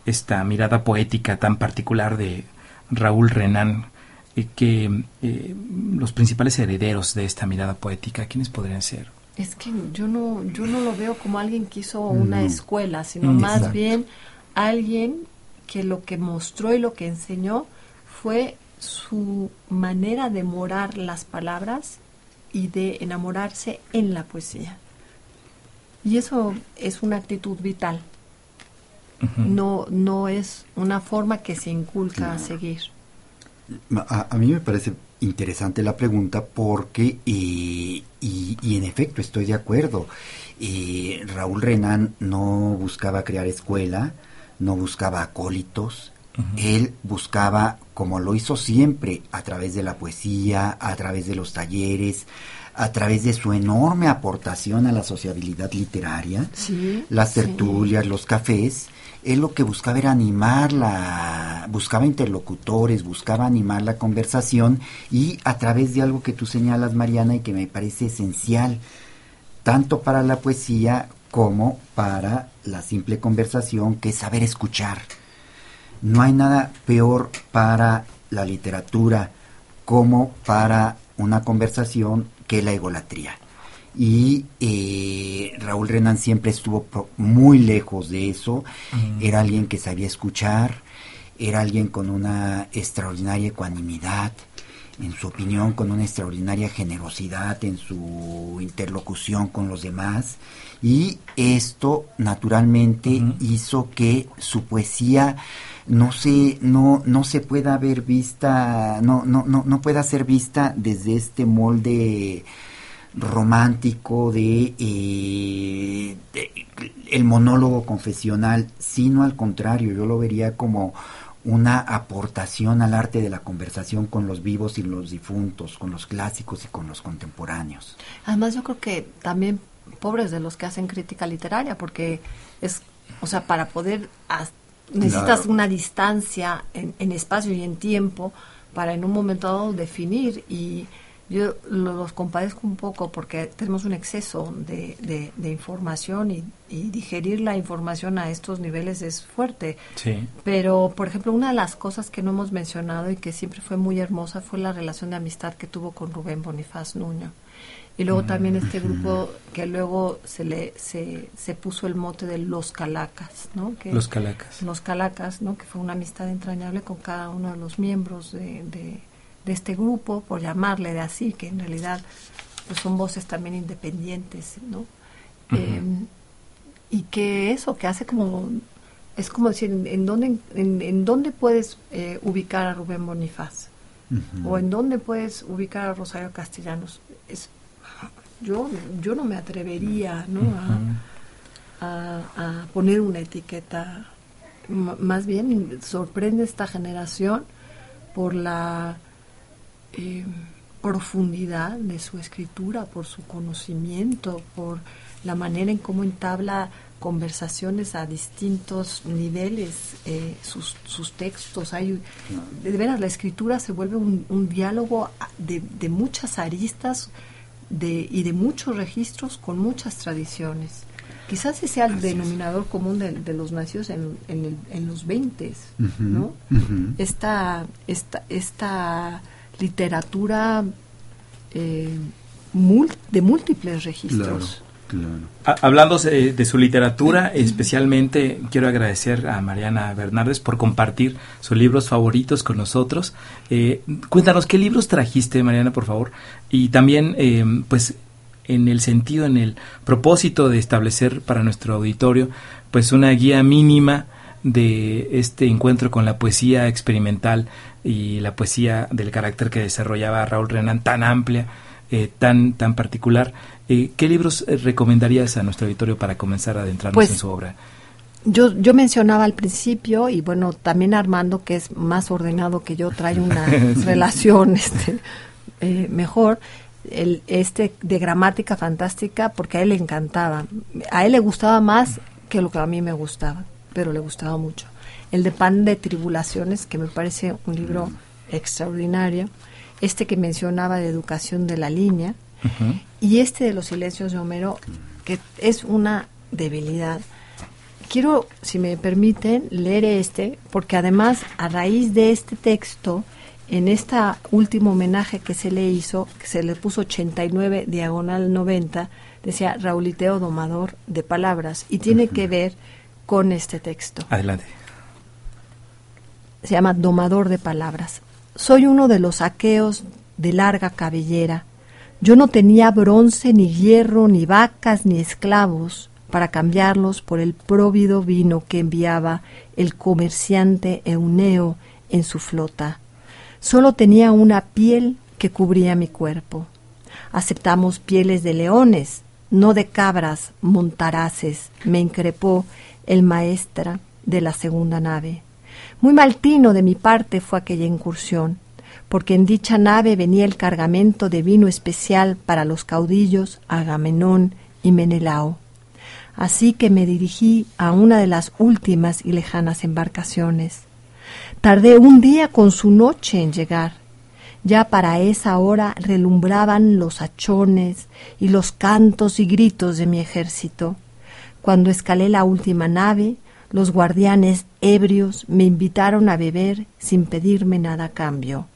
S3: esta mirada poética tan particular de Raúl Renan, eh, que eh, los principales herederos de esta mirada poética, ¿quiénes podrían ser?
S5: Es que yo no, yo no lo veo como alguien que hizo una escuela, sino más bien alguien que lo que mostró y lo que enseñó fue su manera de morar las palabras y de enamorarse en la poesía. Y eso es una actitud vital. No, no es una forma que se inculca a seguir.
S4: A, mí me parece interesante la pregunta porque, y, en efecto estoy de acuerdo, Raúl Renan no buscaba crear escuela, no buscaba acólitos, él buscaba, como lo hizo siempre, a través de la poesía, a través de los talleres, a través de su enorme aportación a la sociabilidad literaria, las tertulias, los cafés, él lo que buscaba era animar la, buscaba interlocutores, buscaba animar la conversación y a través de algo que tú señalas, Mariana, y que me parece esencial, tanto para la poesía como para la simple conversación, que es saber escuchar. No hay nada peor para la literatura como para una conversación que la egolatría. Y eh, Raúl Renan siempre estuvo muy lejos de eso. Mm. Era alguien que sabía escuchar, era alguien con una extraordinaria ecuanimidad, en su opinión, con una extraordinaria generosidad en su interlocución con los demás. Y esto, naturalmente, hizo que su poesía no se, no, no se pueda ver vista, no, no, no, no pueda ser vista desde este molde romántico de, eh, el monólogo confesional, sino al contrario, yo lo vería como una aportación al arte de la conversación con los vivos y los difuntos, con los clásicos y con los contemporáneos.
S5: Además, yo creo que también pobres de los que hacen crítica literaria, porque es, o sea, para poder necesitas una distancia en, espacio y en tiempo para en un momento dado definir y yo los compadezco un poco porque tenemos un exceso de, de, información y, digerir la información a estos niveles es fuerte.
S3: Sí.
S5: Pero, por ejemplo, una de las cosas que no hemos mencionado y que siempre fue muy hermosa fue la relación de amistad que tuvo con Rubén Bonifaz Nuño. Y luego también este grupo que luego se le se, se puso el mote de los calacas, ¿no? Que,
S3: los calacas.
S5: Los calacas, ¿no? Que fue una amistad entrañable con cada uno de los miembros de, de, este grupo, por llamarle de así, que en realidad pues son voces también independientes, ¿no? Em, y que eso, que hace como, es como decir, ¿en, dónde, en, dónde puedes eh, ubicar a Rubén Bonifaz? O en dónde puedes ubicar a Rosario Castellanos. Es, yo, yo no me atrevería ¿no? a, poner una etiqueta. más bien sorprende esta generación por la eh, profundidad de su escritura, por su conocimiento, por la manera en cómo entabla conversaciones a distintos niveles, eh, sus, sus, textos. Hay, de veras, la escritura se vuelve un, diálogo de, de, muchas aristas de, y de muchos registros con muchas tradiciones. Quizás ese sea el denominador común de, los nacidos en, en, los 20, ¿no? esta, esta, esta literatura eh, de múltiples registros.
S3: Hablando de, su literatura, especialmente quiero agradecer a Mariana Bernardes por compartir sus libros favoritos con nosotros. Eh, cuéntanos qué libros trajiste, Mariana, por favor, y también, eh, pues, en el sentido, en el propósito de establecer para nuestro auditorio, pues, una guía mínima de este encuentro con la poesía experimental y la poesía del carácter que desarrollaba Raúl Renan tan amplia, eh, tan tan particular. Eh, ¿Qué libros eh, recomendarías a nuestro auditorio para comenzar a adentrarnos
S5: pues,
S3: en su obra?
S5: Yo, yo mencionaba al principio, y bueno, también Armando, que es más ordenado que yo, trae una relación este, eh, mejor, el, este de gramática fantástica, porque a él le encantaba. A él le gustaba más que lo que a mí me gustaba, pero le gustaba mucho. El de Pan de Tribulaciones, que me parece un libro extraordinario. Este que mencionaba de Educación de la Línea, y este de los silencios de Homero, que es una debilidad. Quiero, si me permiten, leer este, porque además a raíz de este texto, en este último homenaje que se le hizo, que se le puso 89 diagonal 90, decía Rauliteo Domador de Palabras, y tiene que ver con este texto.
S3: Adelante.
S5: Se llama Domador de Palabras. Soy uno de los aqueos de larga cabellera, yo no tenía bronce, ni hierro, ni vacas, ni esclavos para cambiarlos por el próvido vino que enviaba el comerciante Euneo en su flota. Solo tenía una piel que cubría mi cuerpo. Aceptamos pieles de leones, no de cabras montaraces, me increpó el maestra de la segunda nave. Muy maltino de mi parte fue aquella incursión porque en dicha nave venía el cargamento de vino especial para los caudillos Agamenón y Menelao. Así que me dirigí a una de las últimas y lejanas embarcaciones. Tardé un día con su noche en llegar. Ya para esa hora relumbraban los hachones y los cantos y gritos de mi ejército. Cuando escalé la última nave, los guardianes ebrios me invitaron a beber sin pedirme nada a cambio.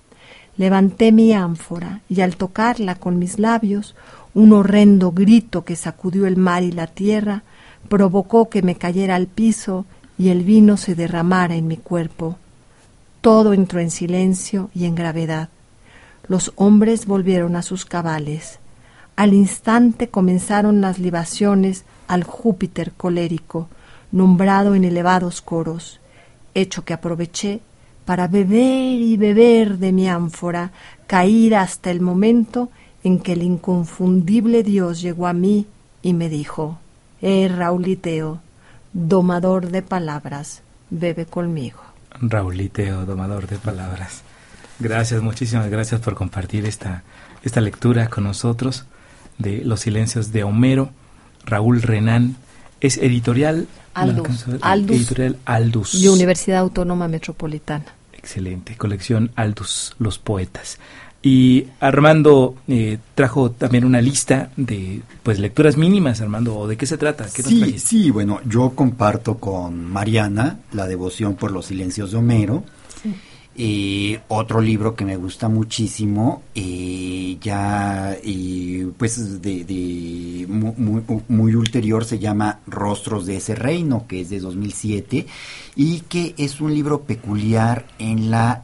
S5: Levanté mi ánfora y al tocarla con mis labios, un horrendo grito que sacudió el mar y la tierra provocó que me cayera al piso y el vino se derramara en mi cuerpo. Todo entró en silencio y en gravedad. Los hombres volvieron a sus cabales. Al instante comenzaron las libaciones al Júpiter colérico, nombrado en elevados coros, hecho que aproveché para beber y beber de mi ánfora, caída hasta el momento en que el inconfundible Dios llegó a mí y me dijo, Eh, Rauliteo, domador de palabras, bebe conmigo.
S3: Rauliteo, domador de palabras. Gracias, muchísimas gracias por compartir esta, esta lectura con nosotros de Los Silencios de Homero. Raúl Renán es editorial
S5: Aldus,
S3: editorial Aldus.
S5: Y Universidad Autónoma Metropolitana.
S3: Excelente, colección Aldus, los poetas. Y Armando eh, trajo también una lista de pues lecturas mínimas, Armando. ¿De qué se trata?
S4: sí, sí, bueno, yo comparto con Mariana la devoción por los silencios de Homero. Eh, otro libro que me gusta muchísimo, eh, ya pues de, muy, ulterior, se llama Rostros de ese reino, que es de 2007 y que es un libro peculiar en la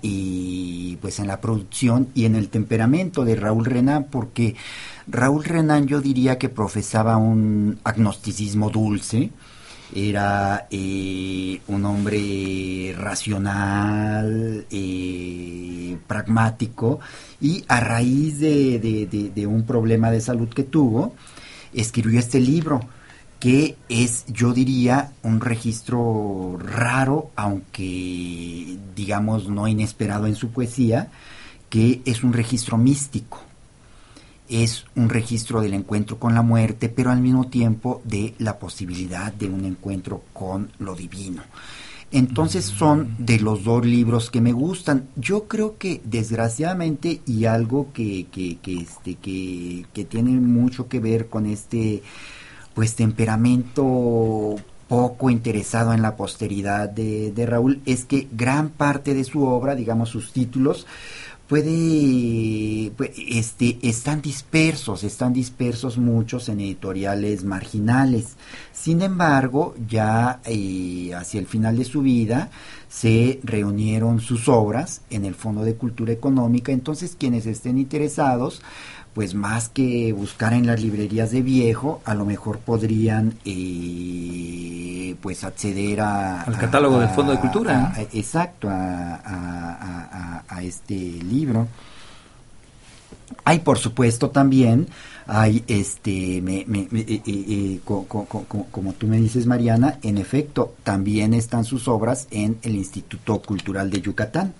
S4: pues en la producción y en el temperamento de Raúl Renan, porque Raúl Renan yo diría que profesaba un agnosticismo dulce era eh, un hombre racional, eh, pragmático, y a raíz de, un problema de salud que tuvo, escribió este libro, que es, yo diría, un registro raro, aunque digamos no inesperado en su poesía, que es un registro místico. Es un registro del encuentro con la muerte, pero al mismo tiempo de la posibilidad de un encuentro con lo divino. Entonces son de los dos libros que me gustan. Yo creo que desgraciadamente y algo que, que, que, este, que, que tiene mucho que ver con este pues temperamento poco interesado en la posteridad de, de Raúl es que gran parte de su obra, digamos sus títulos, puede, este, están dispersos, están dispersos muchos en editoriales marginales. Sin embargo, ya eh, hacia el final de su vida se reunieron sus obras en el Fondo de Cultura Económica, entonces quienes estén interesados pues más que buscar en las librerías de viejo, a lo mejor podrían eh, pues acceder a,
S3: al catálogo del Fondo de Cultura.
S4: exacto, a, a, este libro. Hay por supuesto también, hay este, me, me, eh, eh, como tú me dices Mariana, en efecto, también están sus obras en el Instituto Cultural de Yucatán.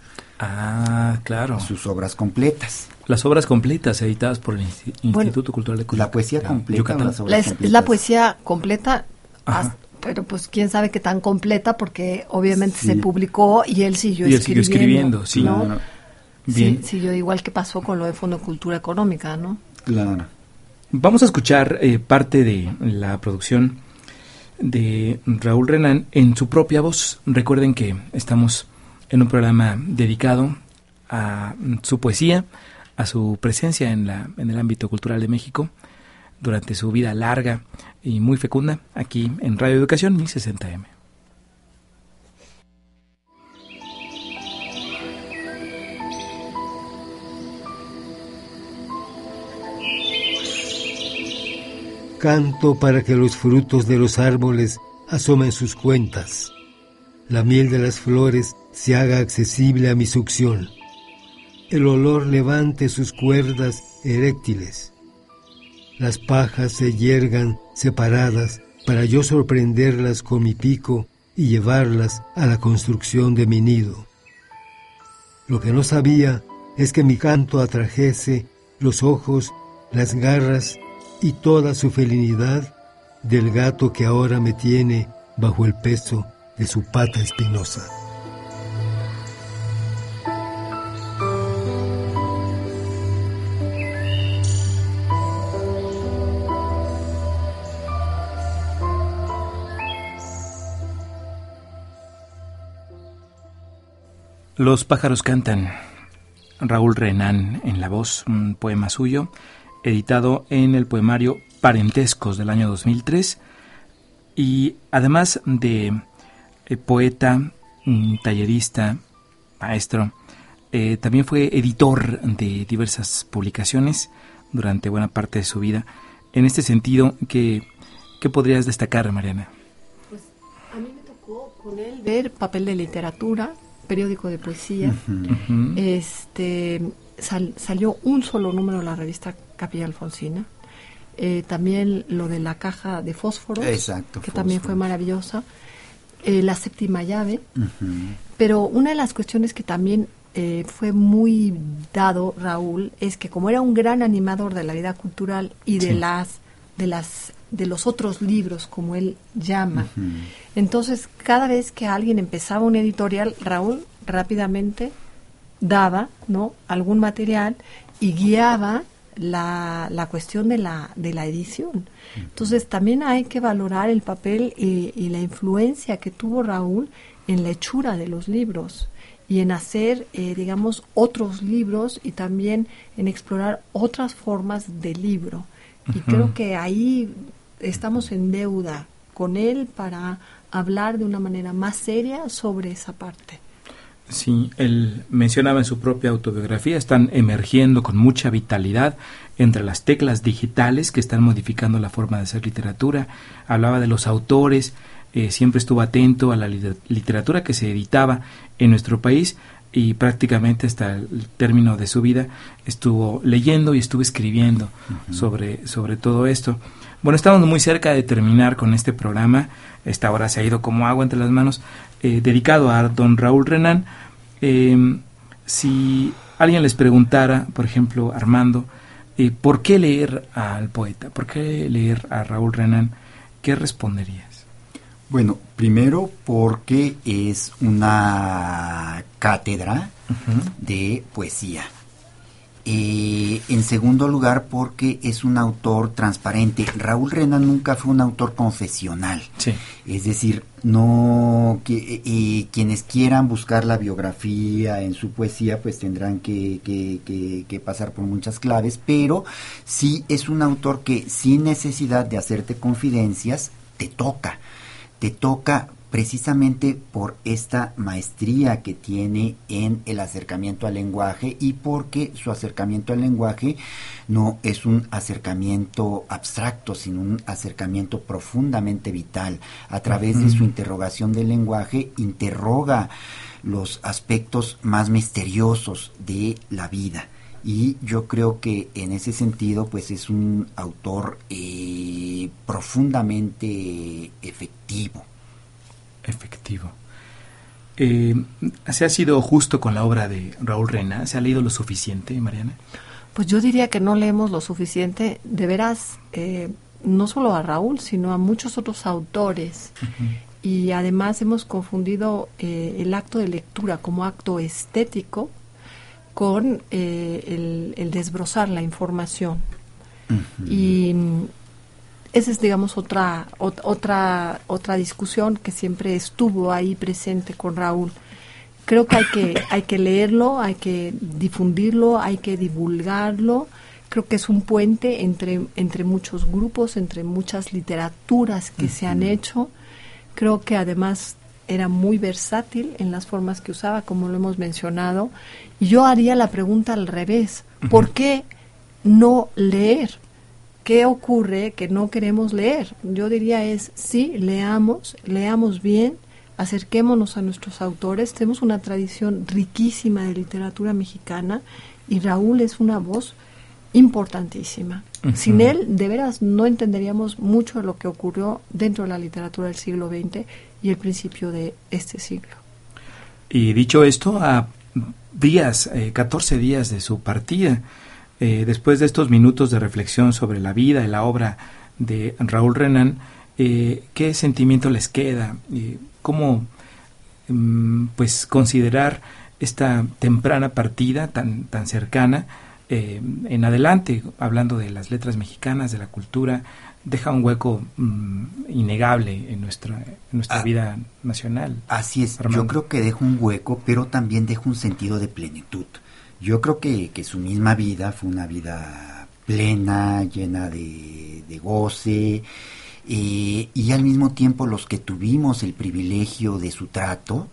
S3: Ah, claro.
S4: Sus obras completas.
S3: Las obras completas editadas por el Instituto Cultural de
S4: La poesía completa.
S5: es, la poesía completa, pero pues quién sabe qué tan completa, porque obviamente se publicó y él siguió
S3: y
S5: él
S3: escribiendo. Siguió escribiendo, sí.
S5: ¿no? Bien. Sí, siguió igual que pasó con lo de Fondo Cultura Económica, ¿no?
S4: Claro.
S3: Vamos a escuchar eh, parte de la producción de Raúl Renan en su propia voz. Recuerden que estamos en un programa dedicado a su poesía, a su presencia en, la, en el ámbito cultural de México durante su vida larga y muy fecunda aquí en Radio Educación 1060M.
S2: Canto para que los frutos de los árboles asomen sus cuentas. La miel de las flores se haga accesible a mi succión. El olor levante sus cuerdas eréctiles. Las pajas se yergan separadas para yo sorprenderlas con mi pico y llevarlas a la construcción de mi nido. Lo que no sabía es que mi canto atrajese los ojos, las garras y toda su felinidad del gato que ahora me tiene bajo el peso de su pata espinosa.
S3: Los pájaros cantan. Raúl Renán en la voz, un poema suyo, editado en el poemario Parentescos del año 2003. Y además de eh, poeta, tallerista, maestro, eh, también fue editor de diversas publicaciones durante buena parte de su vida. En este sentido, ¿qué, qué podrías destacar, Mariana?
S5: Pues a mí me tocó con él ver papel de literatura, periódico de poesía. Este salió un solo número de la revista Capilla Alfonsina. Eh, también lo de la caja de fósforos, que también fue maravillosa. Eh, la séptima llave. Pero una de las cuestiones que también eh, fue muy dado Raúl es que como era un gran animador de la vida cultural y de las de las de los otros libros, como él llama. Entonces, cada vez que alguien empezaba un editorial, Raúl rápidamente daba ¿no? algún material y guiaba la, la cuestión de la, de la edición. Entonces, también hay que valorar el papel y, y, la influencia que tuvo Raúl en la hechura de los libros y en hacer, eh, digamos, otros libros y también en explorar otras formas de libro. Y creo que ahí estamos en deuda con él para hablar de una manera más seria sobre esa parte.
S3: Sí, él mencionaba en su propia autobiografía, están emergiendo con mucha vitalidad entre las teclas digitales que están modificando la forma de hacer literatura. Hablaba de los autores, eh, siempre estuvo atento a la literatura que se editaba en nuestro país y prácticamente hasta el término de su vida estuvo leyendo y estuvo escribiendo sobre, sobre todo esto. Bueno, estamos muy cerca de terminar con este programa. Esta hora se ha ido como agua entre las manos, eh, dedicado a don Raúl Renán. Eh, si alguien les preguntara, por ejemplo, Armando, Eh, ¿Por qué leer al poeta? ¿Por qué leer a Raúl Renan? ¿Qué responderías?
S4: Bueno, primero porque es una cátedra de poesía. Eh, en segundo lugar, porque es un autor transparente. Raúl Renan nunca fue un autor confesional. Es decir, no que, eh, quienes quieran buscar la biografía en su poesía, pues tendrán que, que, pasar por muchas claves, pero sí es un autor que sin necesidad de hacerte confidencias, te toca. Te toca precisamente por esta maestría que tiene en el acercamiento al lenguaje y porque su acercamiento al lenguaje no es un acercamiento abstracto, sino un acercamiento profundamente vital. A través de su interrogación del lenguaje interroga los aspectos más misteriosos de la vida. Y yo creo que en ese sentido pues es un autor eh, profundamente efectivo
S3: efectivo. Eh, ¿Se ha sido justo con la obra de Raúl Rena? ¿Se ha leído lo suficiente, Mariana?
S5: Pues yo diría que no leemos lo suficiente, de veras, eh, no solo a Raúl, sino a muchos otros autores. Y además hemos confundido eh, el acto de lectura como acto estético con el, el, desbrozar la información. Y esa es, digamos, otra, otra, otra discusión que siempre estuvo ahí presente con Raúl. Creo que hay que, hay que leerlo, hay que difundirlo, hay que divulgarlo. Creo que es un puente entre, entre muchos grupos, entre muchas literaturas que se han hecho. Creo que además era muy versátil en las formas que usaba, como lo hemos mencionado. Y yo haría la pregunta al revés. ¿Por qué no leer? ¿Qué ocurre que no queremos leer? Yo diría es, sí, leamos, leamos bien, acerquémonos a nuestros autores. Tenemos una tradición riquísima de literatura mexicana y Raúl es una voz importantísima. Sin él, de veras, no entenderíamos mucho de lo que ocurrió dentro de la literatura del siglo XX y el principio de este siglo.
S3: Y dicho esto, a días, eh, 14 días de su partida, eh, después de estos minutos de reflexión sobre la vida y la obra de Raúl Renan, eh, ¿qué sentimiento les queda? ¿Cómo mm, pues considerar esta temprana partida tan, tan cercana eh, en adelante, hablando de las letras mexicanas, de la cultura, deja un hueco mm, innegable en nuestra, nuestra ah. vida nacional.
S4: Así es, yo creo que deja un hueco, pero también deja un sentido de plenitud. Yo creo que, que su misma vida fue una vida plena, llena de, goce, eh, y al mismo tiempo los que tuvimos el privilegio de su trato,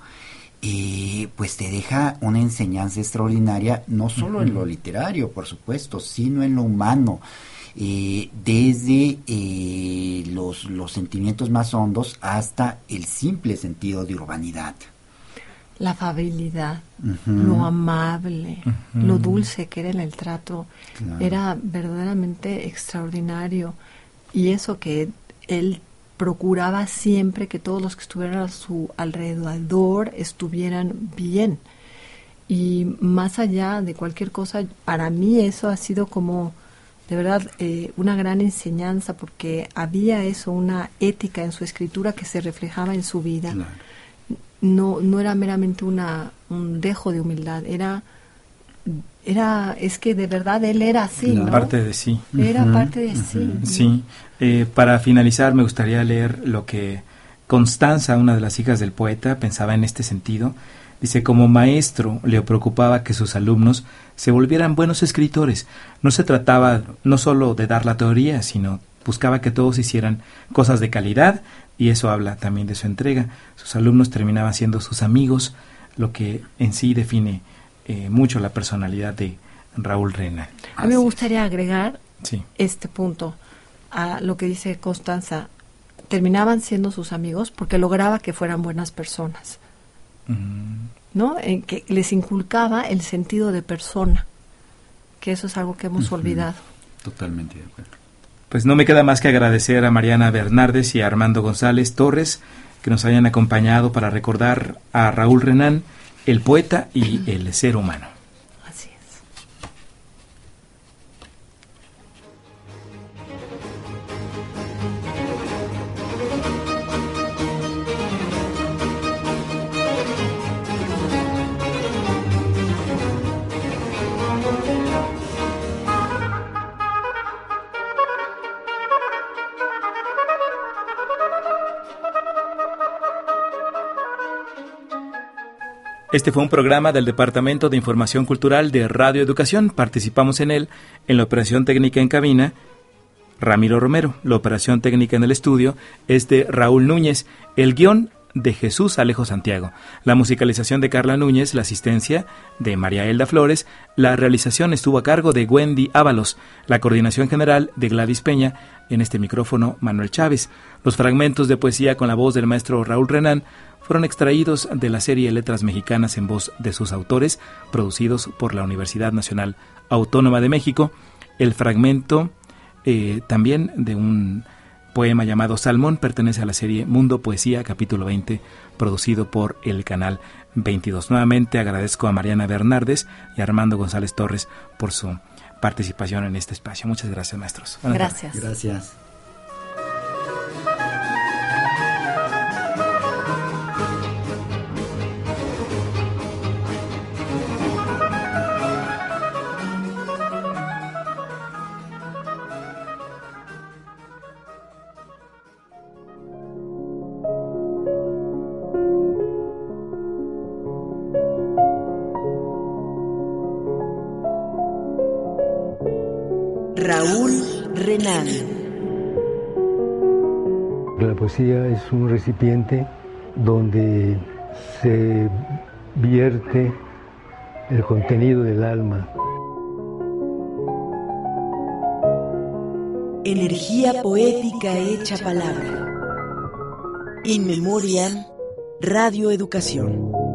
S4: eh, pues te deja una enseñanza extraordinaria, no solo en lo literario, por supuesto, sino en lo humano, eh, desde los, los sentimientos más hondos hasta el simple sentido de urbanidad
S5: la afabilidad, lo amable, lo dulce que era en el trato, era verdaderamente extraordinario. Y eso que él procuraba siempre que todos los que estuvieran a su alrededor estuvieran bien. Y más allá de cualquier cosa, para mí eso ha sido como de verdad eh, una gran enseñanza porque había eso, una ética en su escritura que se reflejaba en su vida no, no era meramente una, un dejo de humildad, era, era, es que de verdad él era así. ¿no?
S3: Parte de sí.
S5: Era parte de sí.
S3: Sí. Eh, para finalizar, me gustaría leer lo que Constanza, una de las hijas del poeta, pensaba en este sentido. Dice, como maestro le preocupaba que sus alumnos se volvieran buenos escritores. No se trataba no solo de dar la teoría, sino buscaba que todos hicieran cosas de calidad, y eso habla también de su entrega. Sus alumnos terminaban siendo sus amigos, lo que en sí define eh, mucho la personalidad de Raúl Rena.
S5: A mí me gustaría agregar este punto a lo que dice Constanza. Terminaban siendo sus amigos porque lograba que fueran buenas personas. ¿No? En que les inculcaba el sentido de persona, que eso es algo que hemos olvidado.
S4: Totalmente de acuerdo.
S3: Pues no me queda más que agradecer a Mariana Bernardes y a Armando González Torres que nos hayan acompañado para recordar a Raúl Renán, el poeta y el ser humano. Este fue un programa del Departamento de Información Cultural de Radio Educación. Participamos en él en la operación técnica en cabina. Ramiro Romero. La operación técnica en el estudio es de Raúl Núñez. El guion de Jesús Alejo Santiago. La musicalización de Carla Núñez, la asistencia de María Elda Flores, la realización estuvo a cargo de Wendy Ábalos, la coordinación general de Gladys Peña, en este micrófono Manuel Chávez. Los fragmentos de poesía con la voz del maestro Raúl Renán fueron extraídos de la serie Letras Mexicanas en voz de sus autores, producidos por la Universidad Nacional Autónoma de México. El fragmento eh, también de un poema llamado Salmón pertenece a la serie Mundo Poesía, capítulo 20, producido por el canal 22. Nuevamente agradezco a Mariana Bernardes y a Armando González Torres por su participación en este espacio. Muchas gracias, maestros.
S5: gracias.
S4: Gracias.
S2: Es un recipiente donde se vierte el contenido del alma.
S1: Energía poética hecha palabra. In Memoriam, Radio Educación.